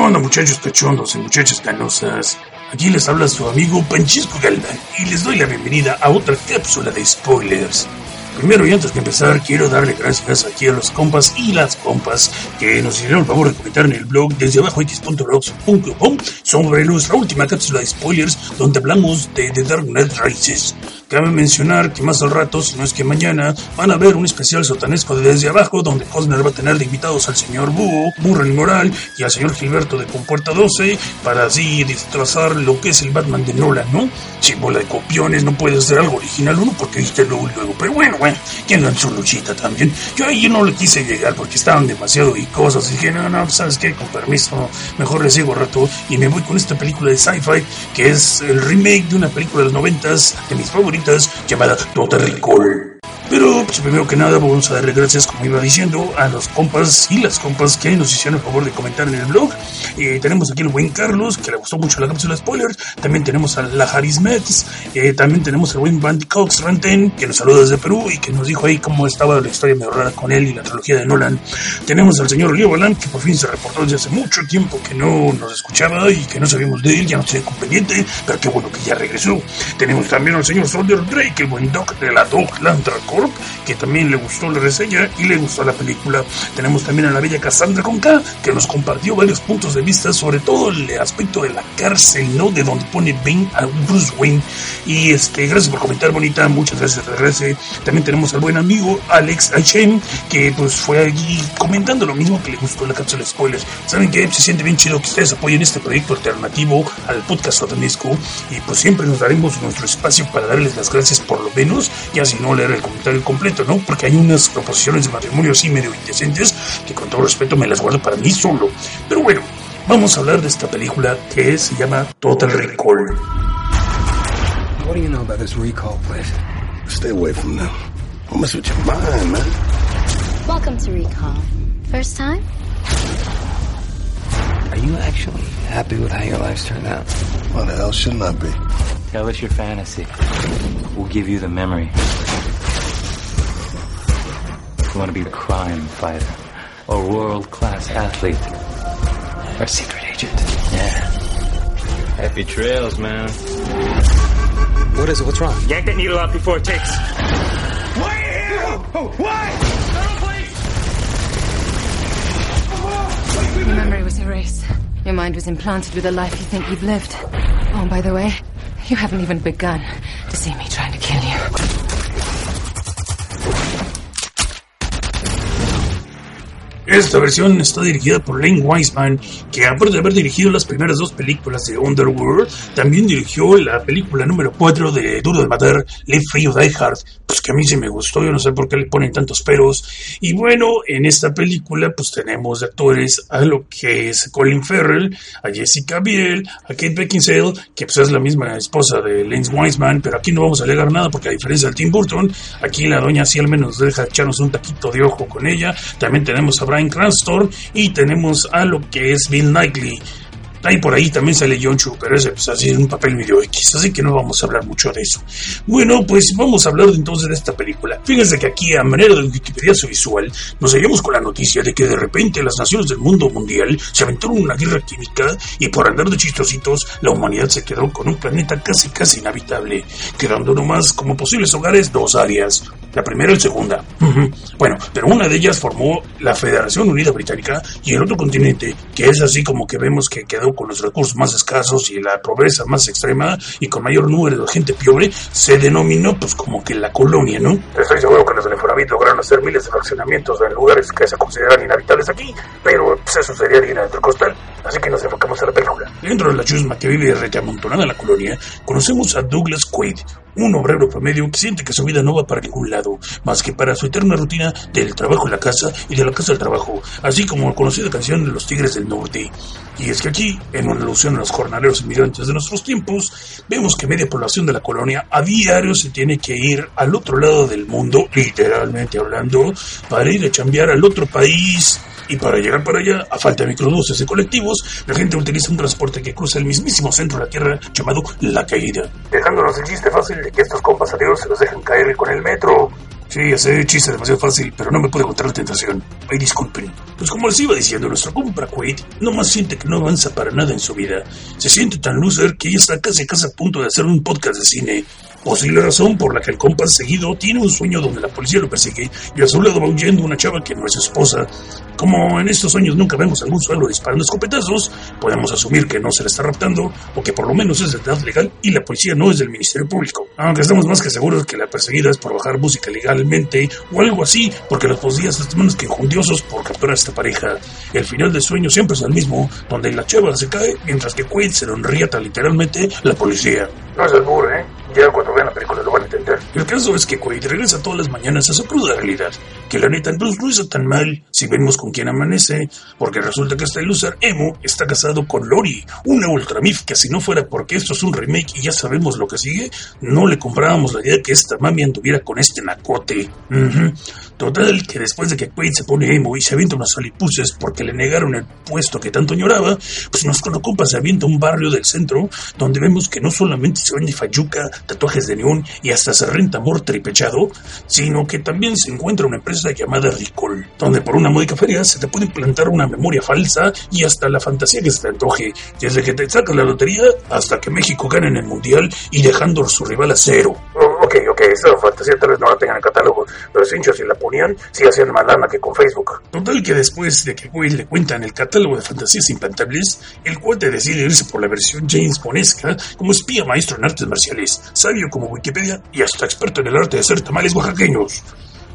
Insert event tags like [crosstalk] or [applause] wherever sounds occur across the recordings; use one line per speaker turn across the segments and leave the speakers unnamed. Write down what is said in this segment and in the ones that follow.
onda muchachos cachondos y muchachas canosas? Aquí les habla su amigo Panchisco Galván y les doy la bienvenida a otra cápsula de spoilers. Primero y antes de empezar, quiero darle gracias aquí a los compas y las compas que nos hicieron el favor de comentar en el blog desde abajo x.blogs.com sobre nuestra última cápsula de spoilers donde hablamos de The Dark Knight Rises. Cabe mencionar que más al rato, si no es que mañana, van a ver un especial sotanesco de Desde Abajo, donde Cosner va a tener de invitados al señor Búho, Murray Moral y al señor Gilberto de Compuerta 12, para así destrozar lo que es el Batman de Nolan, ¿no? Si de copiones, no puede ser algo original uno porque viste luego luego. Pero bueno, bueno, tengan su luchita también. Yo ahí no le quise llegar porque estaban demasiado y cosas. Y dije, no, no, ¿sabes qué? Con permiso, mejor les sigo rato y me voy con esta película de sci-fi que es el remake de una película de los noventas de mis favoritos llamada Total Recall. Pero pues, primero que nada vamos a darle gracias, como iba diciendo, a los compas y las compas que nos hicieron el favor de comentar en el blog. Eh, tenemos aquí el buen Carlos, que le gustó mucho la cápsula spoilers. También tenemos a la Harris Metz. Eh, también tenemos al buen Bandy Cox Ranten, que nos saluda desde Perú y que nos dijo ahí cómo estaba la historia medio rara con él y la trilogía de Nolan. Tenemos al señor Leo Balán, que por fin se reportó desde hace mucho tiempo que no nos escuchaba y que no sabíamos de él, ya no tenía pendiente, pero qué bueno que ya regresó. Tenemos también al señor Soldier Drake, el buen Doc de la Doc Lantern Que también le gustó la reseña y le gustó la película. Tenemos también a la bella Cassandra Conca, que nos compartió varios puntos de vista, sobre todo el aspecto de la cárcel, ¿no? De donde pone Ben a Bruce Wayne. Y este, gracias por comentar, bonita, muchas gracias, gracias. También tenemos al buen amigo Alex Aichen, que pues fue allí comentando lo mismo que le gustó la cápsula spoilers. Saben que se siente bien chido que ustedes apoyen este proyecto alternativo al podcast Sotanesco y pues siempre nos daremos nuestro espacio para darles las gracias por lo menos, ya si no leer el comentario completo ¿no? Porque hay unas proposiciones de matrimonio así medio indecentes que con todo respeto me las guardo para mí solo. Pero bueno, vamos a hablar de esta película que se llama Total Recall.
What do you know about this recall place?
Stay away from them. Mess with your mind, man.
Welcome to Recall. First time?
Are you actually happy with how your life's turned out?
Why the hell shouldn't I be?
Tell us your fantasy. We'll give you the memory. You want to be a crime fighter, or world-class athlete, or secret agent? Yeah. Happy trails, man. What is it? What's wrong?
Yank that needle out before it takes. Oh, Why?
Your memory was erased. Your mind was implanted with a life you think you've lived. Oh, by the way, you haven't even begun to see me trying to kill you.
Esta versión está dirigida por Lane Wiseman, que aparte de haber dirigido las primeras dos películas de Underworld, también dirigió la película número 4 de Duro de Matar, Live Free or Die Hard, pues que a mí sí me gustó, yo no sé por qué le ponen tantos peros. Y bueno, en esta película pues tenemos actores a lo que es Colin Farrell, a Jessica Biel, a Kate Beckinsale, que pues es la misma esposa de Lane Wiseman, pero aquí no vamos a alegar nada porque a diferencia del Tim Burton, aquí la doña sí al menos deja echarnos un taquito de ojo con ella. También tenemos a Brian Cranston y tenemos a lo que es Bill Knightley. Ahí por ahí también sale John Chu, pero ese pues así un papel medio X, así que no vamos a hablar mucho de eso. Bueno, pues vamos a hablar entonces de esta película. Fíjense que aquí, a manera de Wikipedia visual, nos hallamos con la noticia de que de repente las naciones del mundo mundial se aventaron una guerra química y por andar de chistositos, la humanidad se quedó con un planeta casi casi inhabitable, quedando nomás como posibles hogares dos áreas, la primera y segunda. [laughs] Bueno, pero una de ellas formó la Federación Unida Británica y el otro continente, que es así como que vemos que quedó con los recursos más escasos y la pobreza más extrema y con mayor número de gente pobre, se denominó pues como que la colonia, ¿no? Estoy seguro que los del Infonavit lograron hacer miles de fraccionamientos en lugares que se consideran inhabitables aquí, pero pues eso sería harina del costal, así que nos enfocamos en la película. Dentro de la chusma que vive rete amontonada en la colonia, conocemos a Douglas Quaid, un obrero promedio que siente que su vida no va para ningún lado, más que para su eterna rutina del trabajo en la casa y de la casa al trabajo, así como la conocida canción de los Tigres del Norte. Y es que aquí, en una alusión a los jornaleros inmigrantes de nuestros tiempos, vemos que media población de la colonia a diario se tiene que ir al otro lado del mundo, literalmente hablando, para ir a chambear al otro país y para llegar para allá, a falta de microbuses y colectivos, la gente utiliza un transporte que cruza el mismísimo centro de la Tierra llamado La Caída. Dejándonos el chiste fácil de que estos compas se los dejan caer con el metro. Sí, ese chiste demasiado fácil, pero no me puede contar la tentación. Ay, disculpen. Pues como les iba diciendo, nuestro compa Quaid no más siente que no avanza para nada en su vida. Se siente tan loser que ya está casi casi a punto de hacer un podcast de cine. Posible razón por la que el compa seguido tiene un sueño donde la policía lo persigue y a su lado va huyendo una chava que no es su esposa. Como en estos sueños nunca vemos algún suelo disparando escopetazos, podemos asumir que no se le está raptando o que por lo menos es de edad legal y la policía no es del Ministerio Público. Aunque estamos más que seguros que la perseguida es por bajar música o algo así, porque los policías están menos que injundiosos por capturar a esta pareja. El final del sueño siempre es el mismo, donde la chava se cae mientras que Quaid se lo enrieta literalmente la policía. No es el burro, ¿eh? Ya cuando vean la película lo van a entender. El caso es que Quaid regresa todas las mañanas a su cruda realidad. Que la neta no lo hizo tan mal si vemos con quién amanece. Porque resulta que este loser emo está casado con Lori, una ultramif que si no fuera porque esto es un remake y ya sabemos lo que sigue, no le comprábamos la idea de que esta mami anduviera con este nacote. Ujú. Total, que después de que Quaid se pone emo y se avienta unas alipuses porque le negaron el puesto que tanto añoraba, pues nos compa se avienta un barrio del centro donde vemos que no solamente se vende fayuca, tatuajes de neón y hasta se renta amor tripechado, sino que también se encuentra una empresa llamada Ricol, donde por una módica feria se te puede implantar una memoria falsa y hasta la fantasía que se te antoje, desde que te sacas la lotería hasta que México gane en el mundial y dejando a su rival a cero. ok, ok, esa fantasía tal vez no la tengan en catálogo, pero cincho, si la ponían, sí hacían más lana que con Facebook. Total que después de que Will le cuentan el catálogo de fantasías implantables, el cuate decide irse por la versión James Bonesca como espía maestro en artes marciales, sabio como Wikipedia y hasta experto en el arte de hacer tamales oaxaqueños.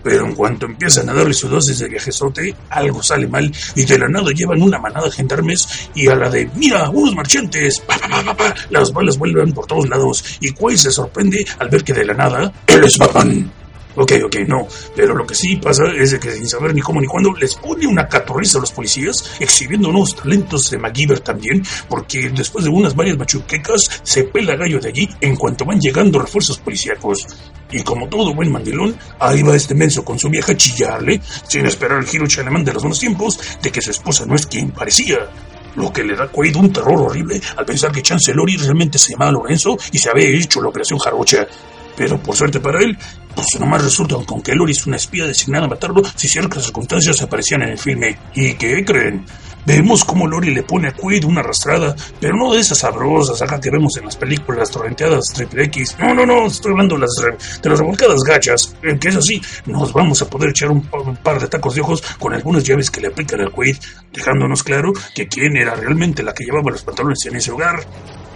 Pero en cuanto empiezan a darle su dosis de viajezote, algo sale mal y de la nada llevan una manada de gendarmes y a la de ¡Mira, unos marchantes! Pa, pa, pa, pa, las balas vuelven por todos lados y Quay se sorprende al ver que de la nada ¡Él es Batman! Ok, ok, no. Pero lo que sí pasa es que sin saber ni cómo ni cuándo les pone una catorriza a los policías, exhibiendo unos talentos de MacGyver también, porque después de unas varias machuquecas se pela gallo de allí en cuanto van llegando refuerzos policíacos. Y como todo buen mandilón, ahí va este menso con su vieja a chillarle, sin esperar el giro chalemán de los buenos tiempos, de que su esposa no es quien parecía. Lo que le da Quaid un terror horrible al pensar que Chancelori realmente se llamaba Lorenzo y se había hecho la operación jarocha. Pero por suerte para él, pues nomás resulta con que Lori es una espía designada a matarlo si ciertas circunstancias aparecían en el filme. ¿Y qué creen? Vemos cómo Lori le pone a Quaid una arrastrada, pero no de esas sabrosas acá que vemos en las películas torrenteadas triple X. No, no, no, estoy hablando de las, de las revolcadas gachas, eh, que es así, nos vamos a poder echar un, pa- un par de tacos de ojos con algunas llaves que le aplican al Quaid, dejándonos claro que quién era realmente la que llevaba los pantalones en ese hogar.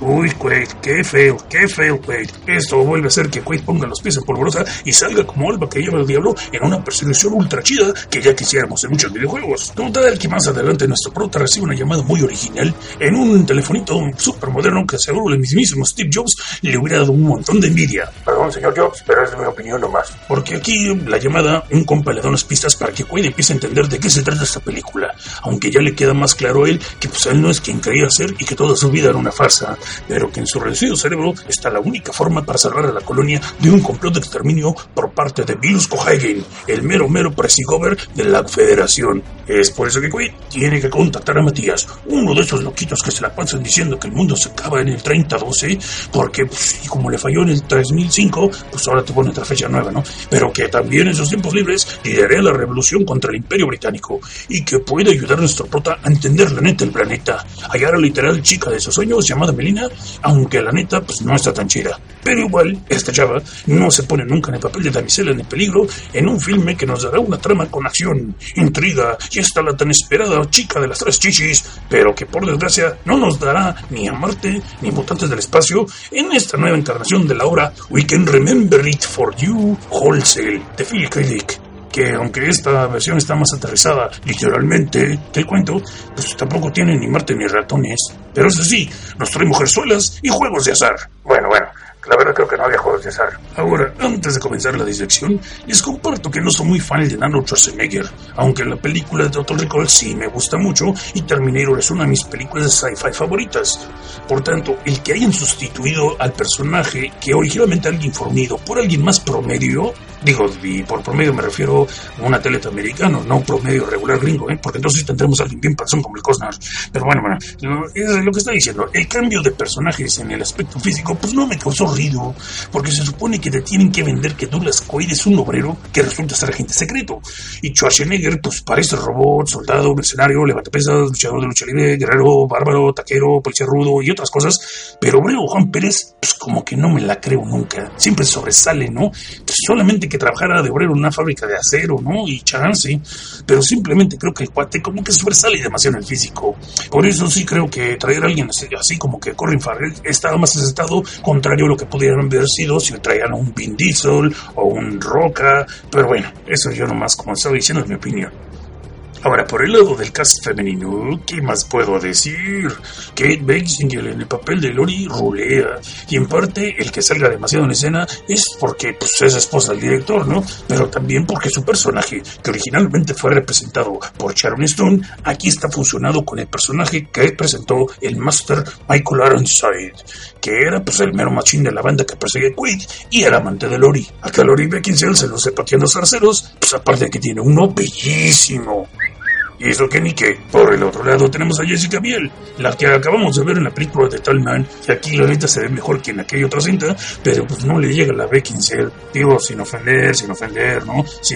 Uy, Quaid, qué feo, qué feo, Quaid. Esto vuelve a hacer que Quaid ponga los pies en polvorosa y salga como alba que lleva el diablo en una persecución ultra chida que ya quisiéramos en muchos videojuegos. Total que más adelante nuestro prota recibe una llamada muy original en un telefonito súper moderno que seguro el mismísimo Steve Jobs le hubiera dado un montón de envidia. Perdón, señor Jobs, pero es mi opinión nomás. Porque aquí la llamada, un compa le da unas pistas para que Quaid empiece a entender de qué se trata esta película. Aunque ya le queda más claro a él que pues él no es quien creía ser y que toda su vida era una farsa, pero que en su reducido cerebro está la única forma para salvar a la colonia de un complot de exterminio por parte de Virus Cohagen, el mero mero presigover de la Federación. Es por eso que Quaid tiene que contactar a Matías, uno de esos loquitos que se la pasan diciendo que el mundo se acaba en el 3012, porque pues, y como le falló en el 3005, pues ahora te pone otra fecha nueva, ¿no? Pero que también en sus tiempos libres lideraría la revolución contra el Imperio Británico y que puede ayudar a nuestro prota a entender la neta del planeta, hallar a la literal chica de sus sueños llamada Melina, aunque la neta pues no está tan chida. Pero igual, esta chava no se pone nunca en el papel de damisela en el peligro en un filme que nos dará una trama con acción, intriga y hasta la tan esperada chica de las tres chichis, pero que por desgracia no nos dará ni a Marte ni mutantes del espacio en esta nueva encarnación de la obra We Can Remember It For You Wholesale de Phil K. Dick que aunque esta versión está más aterrizada literalmente el cuento, pues tampoco tiene ni Marte ni ratones. Pero eso sí, nos trae mujerzuelas y juegos de azar. Bueno, bueno, la verdad creo que no había juegos de azar. Ahora, antes de comenzar la disección, les comparto que no soy muy fan de Arnold Schwarzenegger, aunque la película de Total Recall sí me gusta mucho y Terminator es una de mis películas de sci-fi favoritas. Por tanto, el que hayan sustituido al personaje que originalmente alguien fornido por alguien más promedio, digo, y por promedio me refiero a un atleta americano, no un promedio regular gringo, ¿eh? porque entonces tendremos a alguien bien persona como el Cosnar. Pero bueno, bueno, es lo que está diciendo, el cambio de personajes en el aspecto físico, pues no me causó ruido, porque se supone que te tienen que vender que Douglas Quaid es un obrero que resulta ser agente secreto. Y Schwarzenegger, pues parece robot, soldado, mercenario, levantapesas, luchador de lucha libre, guerrero, bárbaro, taquero, policía rudo y otras cosas. Pero obrero Juan Pérez, pues como que no me la creo nunca. Siempre sobresale, ¿no? Pues solamente que trabajara de obrero en una fábrica de acero, ¿no? Y chance. Pero simplemente creo que el cuate como que sobresale demasiado en el físico. Por eso sí creo que traer a alguien así, como que Corin Farrell estaba más aceptado, contrario a lo que pudieran haber sido si traían un Vin Diesel o un Roca. Pero bueno, eso yo nomás, como estaba diciendo, es mi opinión. Ahora, por el lado del cast femenino, ¿qué más puedo decir? Kate Beckinsale en el papel de Lori rulea. Y en parte, el que salga demasiado en escena es porque pues, es esposa del director, ¿no? Pero también porque su personaje, que originalmente fue representado por Sharon Stone, aquí está funcionado con el personaje que presentó el Master Michael Ironside, que era pues el mero machín de la banda que persigue Quaid y era amante de Lori. Acá Lori Beckinsale se sé pateando zarceros, pues aparte que tiene uno bellísimo. Y eso que ni que. Por el otro lado tenemos a Jessica Biel, la que acabamos de ver en la película de Talman, y aquí la neta se ve mejor que en aquella otra cinta, pero pues no le llega la Beckinsale. Digo, sin ofender, sin ofender, ¿no? Sí,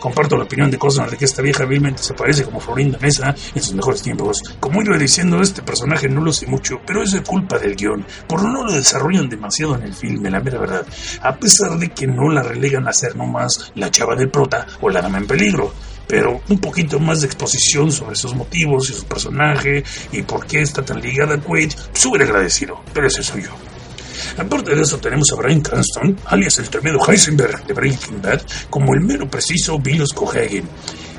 comparto la opinión de Cosner de que esta vieja vilmente se parece como Florinda Mesa en sus mejores tiempos. Como iba diciendo, este personaje no lo sé mucho, pero es de culpa del guion, por no lo desarrollan demasiado en el filme, la mera verdad. A pesar de que no la relegan a ser nomás la chava del prota o la dama en peligro pero un poquito más de exposición sobre sus motivos y su personaje y por qué está tan ligada a Quaid, súper agradecido, pero ese soy yo. Aparte de eso tenemos a Brian Cranston, alias el tremendo Heisenberg de Breaking Bad, como el mero preciso Bill Cohagen.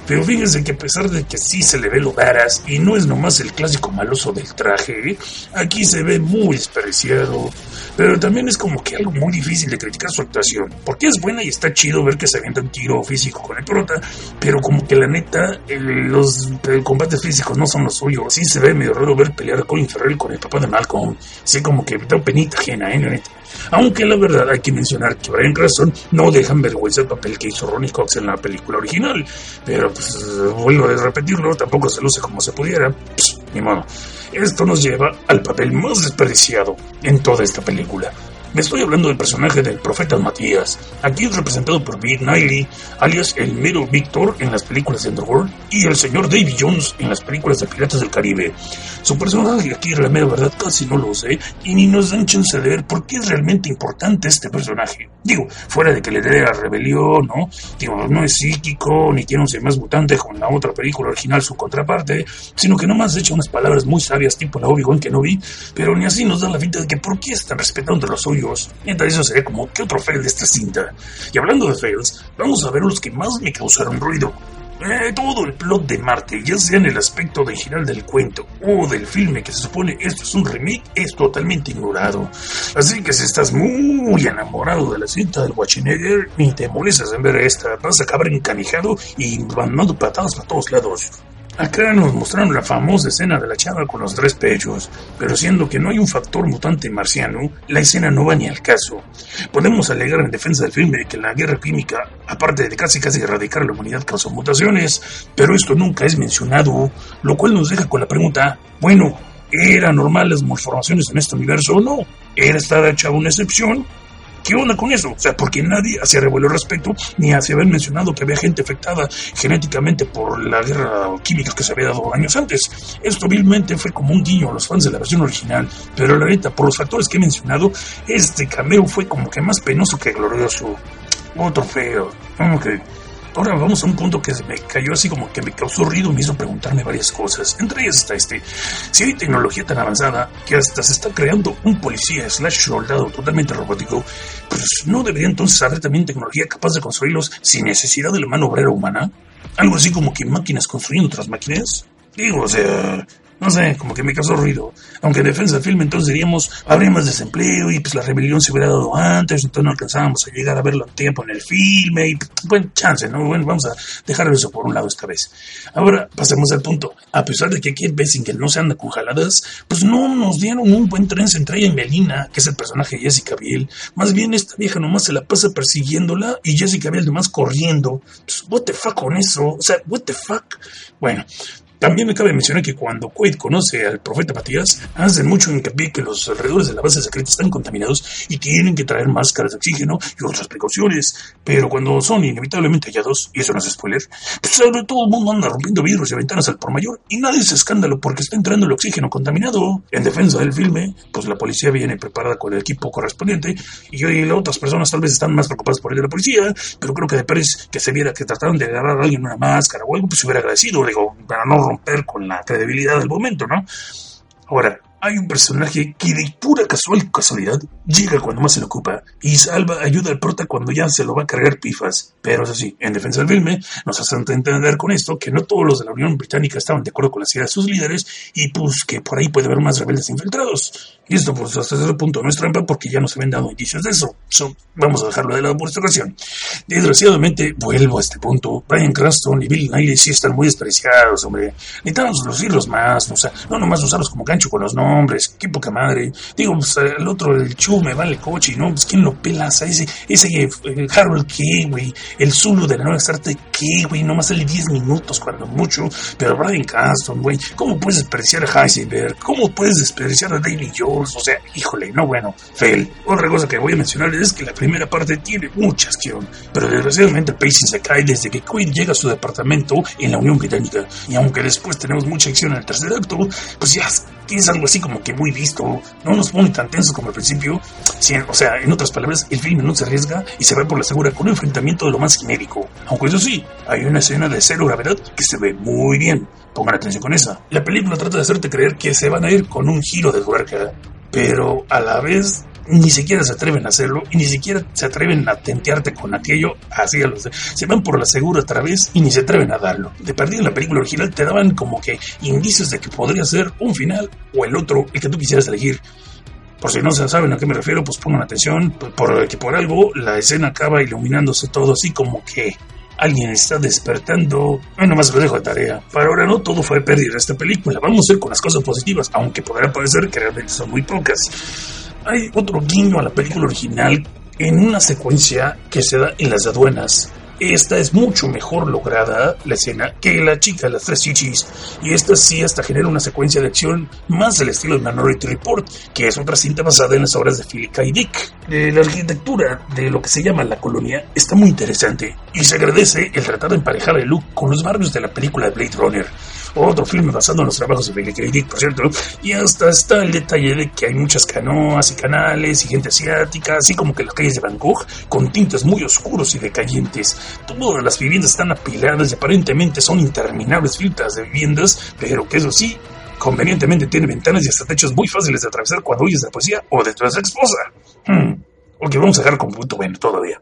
Pero fíjense que a pesar de que sí se le ve lo varas y no es nomás el clásico maloso del traje, aquí se ve muy desperdiciado. Pero también es como que algo muy difícil de criticar su actuación, porque es buena y está chido ver que se avienta un tiro físico con el prota, pero como que la neta, los combates físicos no son los suyos. Sí se ve medio raro ver pelear a Colin Farrell con el papá de Malcolm. Sí, como que da penita ajena, ¿eh? La neta. Aunque la verdad hay que mencionar que Brian Cranston no deja en vergüenza el papel que hizo Ronnie Cox en la película original. Pero pues vuelvo a repetirlo, tampoco se luce como se pudiera. Pss, ni modo. Esto nos lleva al papel más desperdiciado en toda esta película. Me estoy hablando del personaje del profeta Matías, aquí es representado por Big Niley, alias el mero Víctor en las películas de Underworld, y el señor Davy Jones en las películas de Piratas del Caribe. Su personaje aquí, la mera verdad, casi no lo sé, y ni nos dan chance de ver por qué es realmente importante este personaje. Digo, fuera de que le dé a rebelión, ¿no? Digo, no es psíquico, ni tiene un ser más mutante como en la otra película original, su contraparte, sino que nomás echa unas palabras muy sabias tipo la Obi-Wan Kenobi, pero ni así nos da la finta de que por qué están respetando a los Mientras eso sería como que otro fail de esta cinta. Y hablando de fails, vamos a ver los que más me causaron ruido. Eh, todo el plot de Marte, ya sea en el aspecto original del cuento o del filme que se supone esto es un remake, es totalmente ignorado. Así que si estás muy enamorado de la cinta del Watchenegger, ni te molestas en ver esta, vas a acabar encanijado y mandando patadas para todos lados. Acá nos mostraron la famosa escena de la chava con los tres pechos, pero siendo que no hay un factor mutante marciano, la escena no va ni al caso. Podemos alegar en defensa del filme que la guerra química, aparte de casi casi erradicar la humanidad, causó mutaciones, pero esto nunca es mencionado, lo cual nos deja con la pregunta, bueno, ¿eran normales las malformaciones en este universo o no? ¿Era esta hecha una excepción? ¿Qué onda con eso? O sea, porque nadie hacía revuelo al respecto, ni hacía haber mencionado que había gente afectada genéticamente por la guerra química que se había dado años antes. Esto vilmente fue como un guiño a los fans de la versión original, pero la neta, por los factores que he mencionado, este cameo fue como que más penoso que glorioso. Otro feo. Que Ahora vamos a un punto que me cayó así como que me causó ruido y me hizo preguntarme varias cosas. Entre ellas está este. Si hay tecnología tan avanzada que hasta se está creando un policía slash soldado totalmente robótico, pues no debería entonces haber también tecnología capaz de construirlos sin necesidad de la mano obrera humana. Algo así como que máquinas construyendo otras máquinas. Digo, o sea, No sé, como que me causó ruido. Aunque en defensa del filme entonces diríamos, habría más desempleo y pues la rebelión se hubiera dado antes, entonces no alcanzábamos a llegar a verlo a tiempo en el filme y buen chance, ¿no? Bueno, vamos a dejar eso por un lado esta vez. Ahora pasemos al punto. A pesar de que aquí en Basinger no se anda con jaladas, pues no nos dieron un buen tren entre y Melina, que es el personaje de Jessica Biel. Más bien esta vieja nomás se la pasa persiguiéndola y Jessica Biel nomás corriendo. Pues, what the fuck con eso? O sea, what the fuck? Bueno, también me cabe mencionar que cuando Quaid conoce al profeta Matías, hacen mucho hincapié que los alrededores de la base secreta están contaminados y tienen que traer máscaras de oxígeno y otras precauciones. Pero cuando son inevitablemente hallados, y eso no es spoiler, pues ahora todo el mundo anda rompiendo vidrios y ventanas al por mayor y nadie es escándalo porque está entrando el oxígeno contaminado. En defensa del filme, pues la policía viene preparada con el equipo correspondiente y las otras personas tal vez están más preocupadas por el de la policía, pero creo que de Pérez que se viera que trataron de agarrar a alguien una máscara o algo, pues se hubiera agradecido, digo, para no con la credibilidad del momento, ¿no? Ahora, hay un personaje que de pura casual casualidad llega cuando más se lo ocupa y salva, ayuda al prota cuando ya se lo va a cargar pifas. Pero eso sí, en defensa del filme, nos hacen entender con esto que no todos los de la Unión Británica estaban de acuerdo con las ideas de sus líderes y pues que por ahí puede haber más rebeldes infiltrados. Y esto pues hasta ese punto no es trampa porque ya nos habían dado indicios de eso. vamos a dejarlo de lado por esta ocasión. Desgraciadamente, vuelvo a este punto. Brian Cranston y Bill Nighy sí están muy despreciados, hombre. Necesitamos lucirlos más, o sea, no nomás usarlos como gancho con los nombres. Qué poca madre. Digo, pues el otro, el Chu, me vale coche, ¿no? Pues quién lo pelas a ese, ese eh, Harold Key, güey. El Zulu de la nueva Starte Key, güey. Nomás sale 10 minutos cuando mucho. Pero Brian Cranston, güey. ¿Cómo puedes despreciar a Heisenberg? ¿Cómo puedes despreciar a David Jones? O sea, híjole, no bueno. Fail. Otra cosa que voy a mencionar es que la primera parte tiene mucha acción. Pero desgraciadamente el pacing se cae desde que Quinn llega a su departamento en la Unión Británica. Y aunque después tenemos mucha acción en el tercer acto, pues ya es algo así como que muy visto. No nos pone tan tensos como al principio. o sea, en otras palabras, el filme no se arriesga y se va por la segura con un enfrentamiento de lo más genérico. Aunque eso sí, hay una escena de cero gravedad que se ve muy bien. Pongan atención con esa. La película trata de hacerte creer que se van a ir con un giro de tuerca, pero a la vez ni siquiera se atreven a hacerlo y ni siquiera se atreven a tentearte con aquello así a los se van por la segura otra vez y ni se atreven a darlo. De partida en la película original te daban como que indicios de que podría ser un final o el otro el que tú quisieras elegir. Por si no se saben a qué me refiero, pues pongan atención, porque por algo la escena acaba iluminándose todo así como que alguien está despertando. Bueno, más lo dejo de tarea. Para ahora no todo fue pérdida esta película. Vamos a ir con las cosas positivas, aunque podrá parecer que realmente son muy pocas. Hay otro guiño a la película original en una secuencia que se da en las aduanas. Esta es mucho mejor lograda, la escena, que la chica de las tres chichis. Y esta sí hasta genera una secuencia de acción más del estilo de Minority Report, que es otra cinta basada en las obras de Philip K. Dick. la arquitectura de lo que se llama la colonia está muy interesante y se agradece el tratar de emparejar el look con los barrios de la película de Blade Runner otro filme basado en los trabajos de Billy K. por cierto, y hasta está el detalle de que hay muchas canoas y canales y gente asiática, así como que las calles de Bangkok, con tintes muy oscuros y decayentes. Todas las viviendas están apiladas y aparentemente son interminables filas de viviendas, pero que eso sí, convenientemente tiene ventanas y hasta techos muy fáciles de atravesar cuando oyes la poesía o de la esposa. Hmm. Ok, vamos a dejar con punto bueno todavía.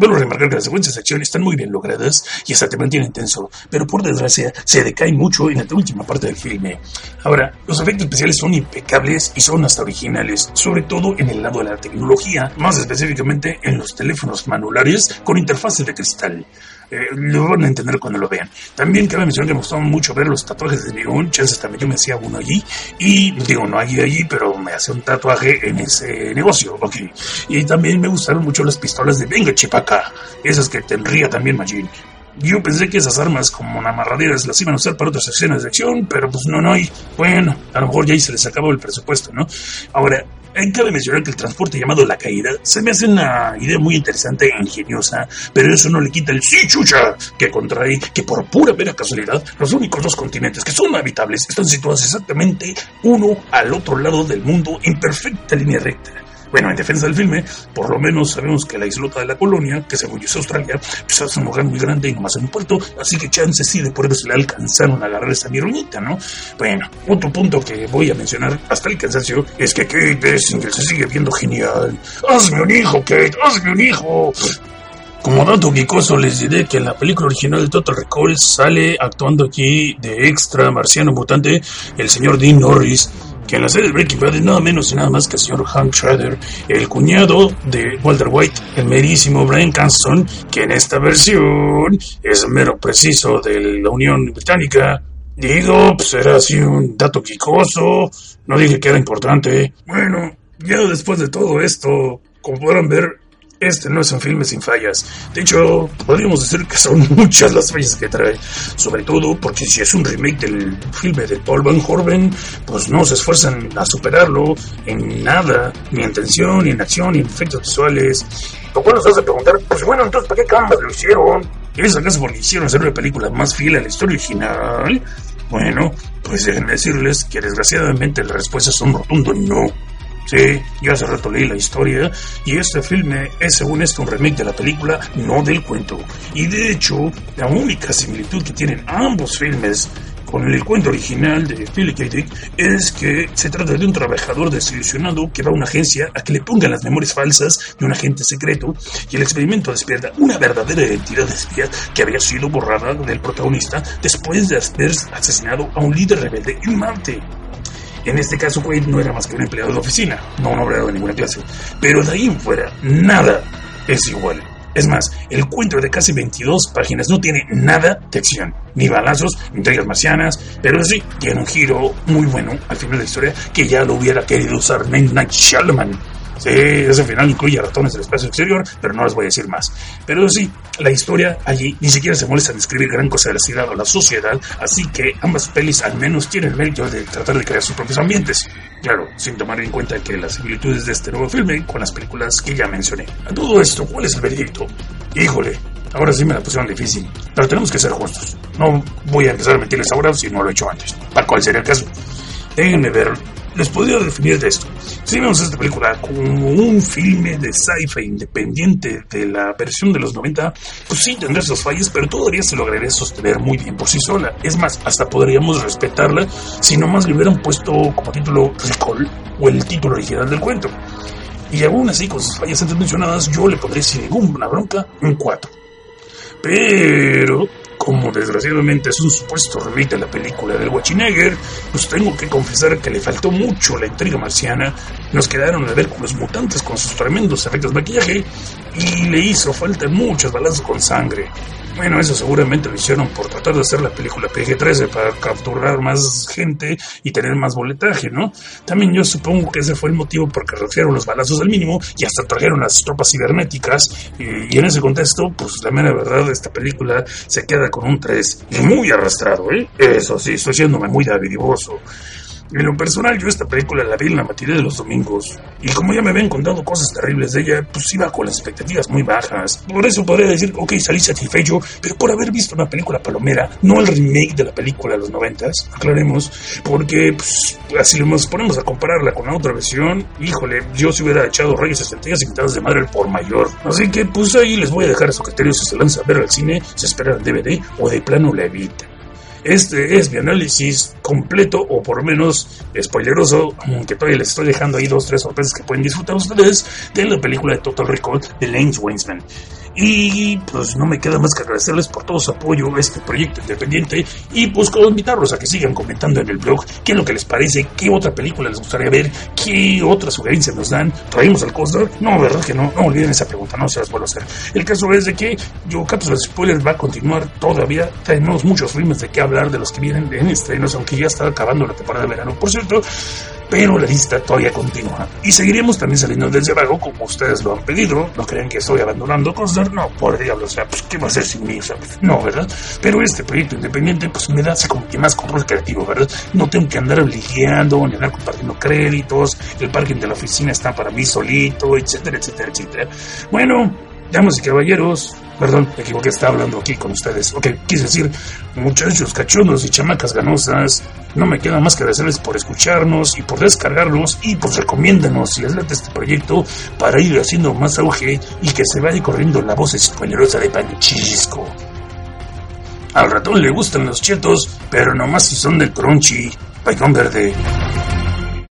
Vuelvo a remarcar que las secuencias de acción están muy bien logradas y hasta te mantienen tenso, pero por desgracia se decaen mucho en la última parte del filme. Ahora, los efectos especiales son impecables y son hasta originales, sobre todo en el lado de la tecnología, más específicamente en los teléfonos manulares con interfaces de cristal. Eh, lo van a entender cuando lo vean. También cabe mencionar que me gustaba mucho ver los tatuajes de neón, chances también yo me hacía uno allí, y digo, no allí allí, pero me hacía un tatuaje en ese negocio, ok. Y también me gustaron mucho las pistolas de Venga Chipaca, esas que tendría también Majin. Yo pensé que esas armas como amarraderas las iban a usar para otras escenas de acción, pero pues no, no hay. Bueno, a lo mejor ya ahí se les acabó el presupuesto, ¿no? Ahora, Cabe mencionar que el transporte llamado La Caída se me hace una idea muy interesante e ingeniosa, pero eso no le quita el sí chucha que contrae que por pura vera casualidad los únicos dos continentes que son habitables están situados exactamente uno al otro lado del mundo en perfecta línea recta. Bueno, en defensa del filme, por lo menos sabemos que la islota de la colonia, que según yo es Australia, pues es un lugar muy grande y nomás en un puerto, así que chances sí de poder se le alcanzaron a agarrar esa miruñita, ¿no? Bueno, otro punto que voy a mencionar hasta el cansancio es que Kate Bessinger se sigue viendo genial. ¡Hazme un hijo, Kate! ¡Hazme un hijo! Como dato quicoso les diré que en la película original de Total Recall sale actuando aquí de extra marciano mutante el señor Dean Norris, que en la serie Breaking Bad es nada menos y nada más que el señor Hank Schrader, el cuñado de Walter White, el merísimo Brian Cranston, que en esta versión es mero preciso de la Unión Británica. Digo, pues era así un dato quicoso, no dije que era importante. Bueno, ya después de todo esto, como podrán ver, este no es un filme sin fallas. De hecho, podríamos decir que son [laughs] muchas las fallas que trae. Sobre todo porque si es un remake del filme de Paul Van Horven, pues no se esfuerzan a superarlo en nada, ni en tensión, ni en acción, ni en efectos visuales. Lo cual nos hace preguntar, pues bueno, entonces ¿para qué cámaras lo hicieron? ¿Es acaso porque hicieron hacer una película más fiel a la historia original? Bueno, pues déjenme decirles que desgraciadamente las respuestas son rotundo no. Sí, yo hace rato leí la historia y este filme es según esto un remake de la película, no del cuento. Y de hecho, la única similitud que tienen ambos filmes con el cuento original de Philip K. Dick es que se trata de un trabajador desilusionado que va a una agencia a que le pongan las memorias falsas de un agente secreto y el experimento despierta una verdadera identidad de espía que había sido borrada del protagonista después de haber asesinado a un líder rebelde en Marte. En este caso, Wade no era más que un empleado de oficina, no un obrero de ninguna clase. Pero de ahí en fuera, nada es igual. Es más, el cuento de casi 22 páginas no tiene nada de acción, ni balazos, ni entregas marcianas, pero sí tiene un giro muy bueno al final de la historia que ya lo hubiera querido usar Night Shyamalan Sí, ese final incluye ratones del espacio exterior, pero no les voy a decir más. Pero sí, la historia allí ni siquiera se molesta en describir gran cosa de la ciudad o la sociedad, así que ambas pelis al menos tienen el mérito de tratar de crear sus propios ambientes. Claro, sin tomar en cuenta que las similitudes de este nuevo filme con las películas que ya mencioné. A todo esto, ¿cuál es el veredicto? Híjole, ahora sí me la pusieron difícil, pero tenemos que ser justos. No voy a empezar a mentirles ahora si no lo he hecho antes. ¿Para cuál sería el caso? Déjenme ver les podría definir de esto. Si vemos esta película como un filme de sci-fi independiente de la versión de los 90, pues sí tendrá sus fallas, pero todavía se lograría sostener muy bien por sí sola. Es más, hasta podríamos respetarla si nomás le hubieran puesto como título Recall o el título original del cuento. Y aún así, con sus fallas antes mencionadas, yo le pondré sin ninguna bronca un 4. Pero como desgraciadamente es un supuesto remake de la película del Watchinegger, pues tengo que confesar que le faltó mucho la intriga marciana, nos quedaron a ver con los mutantes con sus tremendos efectos de maquillaje y le hizo falta muchos balazos con sangre. Bueno, eso seguramente lo hicieron por tratar de hacer la película PG-13 para capturar más gente y tener más boletaje, ¿no? También yo supongo que ese fue el motivo por que redujeron los balazos al mínimo y hasta trajeron las tropas cibernéticas. Y, en ese contexto, pues la mera verdad, esta película se queda con un 3 y muy arrastrado, ¿eh? Eso sí, estoy siéndome muy davidivoso. En lo personal, yo esta película la vi en la matinée de los domingos. Y como ya me habían contado cosas terribles de ella, pues iba con las expectativas muy bajas. Por eso podría decir, ok, salí satisfecho, pero por haber visto una película palomera, no el remake de la película de los noventas, aclaremos, porque pues, así nos ponemos a compararla con la otra versión, híjole, yo si hubiera echado rayos estrategias y de madre por mayor. Así que pues ahí les voy a dejar a su criterio si se lanza a ver al cine, se espera el DVD o de plano la evita. Este es mi análisis completo, o por lo menos spoileroso, aunque todavía les estoy dejando ahí dos, tres sorpresas que pueden disfrutar ustedes de la película de Total Recall de Lance Winsman. Y pues no me queda más que agradecerles por todo su apoyo a este proyecto independiente y pues invitarlos a que sigan comentando en el blog qué es lo que les parece, qué otra película les gustaría ver, qué otras sugerencias nos dan, traemos al coaster. No, verdad que no, no olviden esa pregunta, no se las vuelvo a hacer. El caso es de que yo Cápsula de Spoilers va a continuar todavía, tenemos muchos filmes de qué hablar de los que vienen en estrenos, aunque ya está acabando la temporada de verano. Por cierto, pero la lista todavía continúa. Y seguiremos también saliendo desde abajo, como ustedes lo han pedido. No creen que estoy abandonando cosas, no, por diablo, o sea, pues, ¿qué va a hacer sin mí? O sea, pues, no, ¿verdad? Pero este proyecto independiente, pues me da así como que más control creativo, ¿verdad? No tengo que andar lidiando, ni andar compartiendo créditos, el parking de la oficina está para mí solito, etcétera, etcétera, etcétera. Bueno, damas y caballeros, Perdón, me equivoqué, estaba hablando aquí con ustedes. Ok, quise decir, muchachos cachondos y chamacas ganosas, no me queda más que agradecerles por escucharnos y por descargarnos y pues recomiéndanos si les late este proyecto para ir haciendo más auge y que se vaya corriendo la voz espolerosa de Panchisco. Al ratón le gustan los chetos, pero nomás si son del crunchy. Paicón verde.